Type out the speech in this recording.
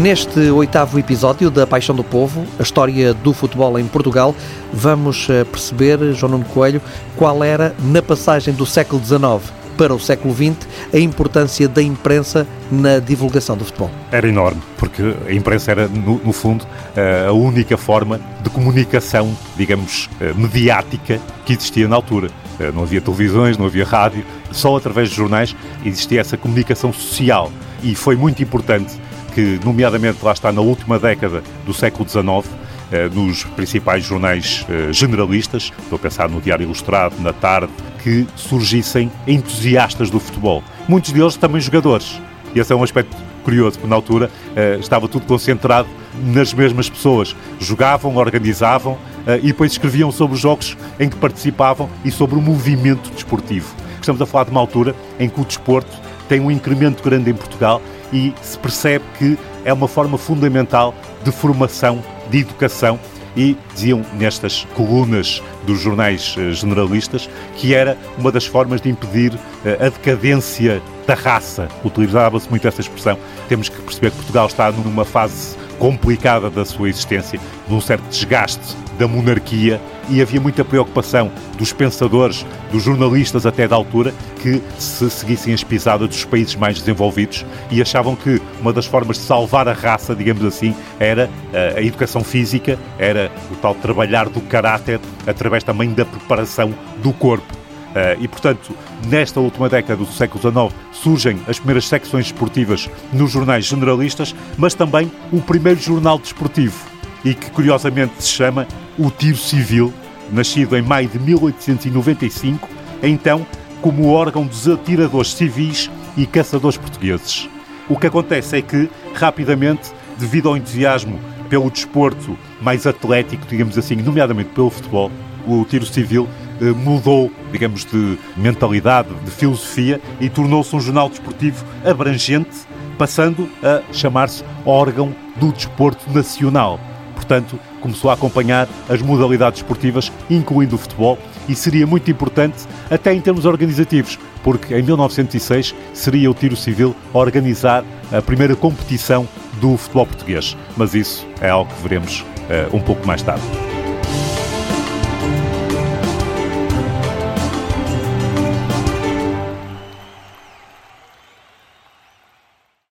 Neste oitavo episódio da Paixão do Povo, a história do futebol em Portugal, vamos eh, perceber, João Nuno Coelho, qual era, na passagem do século XIX para o século XX, a importância da imprensa na divulgação do futebol. Era enorme, porque a imprensa era, no, no fundo, eh, a única forma de comunicação, digamos, eh, mediática que existia na altura. Não havia televisões, não havia rádio, só através de jornais existia essa comunicação social. E foi muito importante que, nomeadamente, lá está na última década do século XIX, eh, nos principais jornais eh, generalistas, estou a pensar no Diário Ilustrado, na Tarde, que surgissem entusiastas do futebol. Muitos deles também jogadores. E esse é um aspecto curioso, porque na altura eh, estava tudo concentrado nas mesmas pessoas. Jogavam, organizavam e depois escreviam sobre os jogos em que participavam e sobre o movimento desportivo. Estamos a falar de uma altura em que o desporto tem um incremento grande em Portugal e se percebe que é uma forma fundamental de formação, de educação e diziam nestas colunas dos jornais eh, generalistas que era uma das formas de impedir eh, a decadência da raça. Utilizava-se muito essa expressão. Temos que perceber que Portugal está numa fase complicada da sua existência, de um certo desgaste da monarquia e havia muita preocupação dos pensadores, dos jornalistas até da altura, que se seguissem as pisadas dos países mais desenvolvidos e achavam que uma das formas de salvar a raça, digamos assim, era eh, a educação física, era o tal trabalhar do caráter através também da preparação do corpo. Eh, e, portanto, nesta última década do século XIX surgem as primeiras secções esportivas nos jornais generalistas, mas também o primeiro jornal desportivo, e que curiosamente se chama O Tiro Civil, nascido em maio de 1895, então como órgão dos atiradores civis e caçadores portugueses. O que acontece é que, rapidamente, devido ao entusiasmo pelo desporto mais atlético, digamos assim, nomeadamente pelo futebol, o tiro civil eh, mudou, digamos, de mentalidade, de filosofia e tornou-se um jornal desportivo abrangente, passando a chamar-se órgão do desporto nacional. Portanto, começou a acompanhar as modalidades esportivas, incluindo o futebol, e seria muito importante, até em termos organizativos, porque em 1906 seria o Tiro Civil a organizar a primeira competição do futebol português. Mas isso é algo que veremos uh, um pouco mais tarde.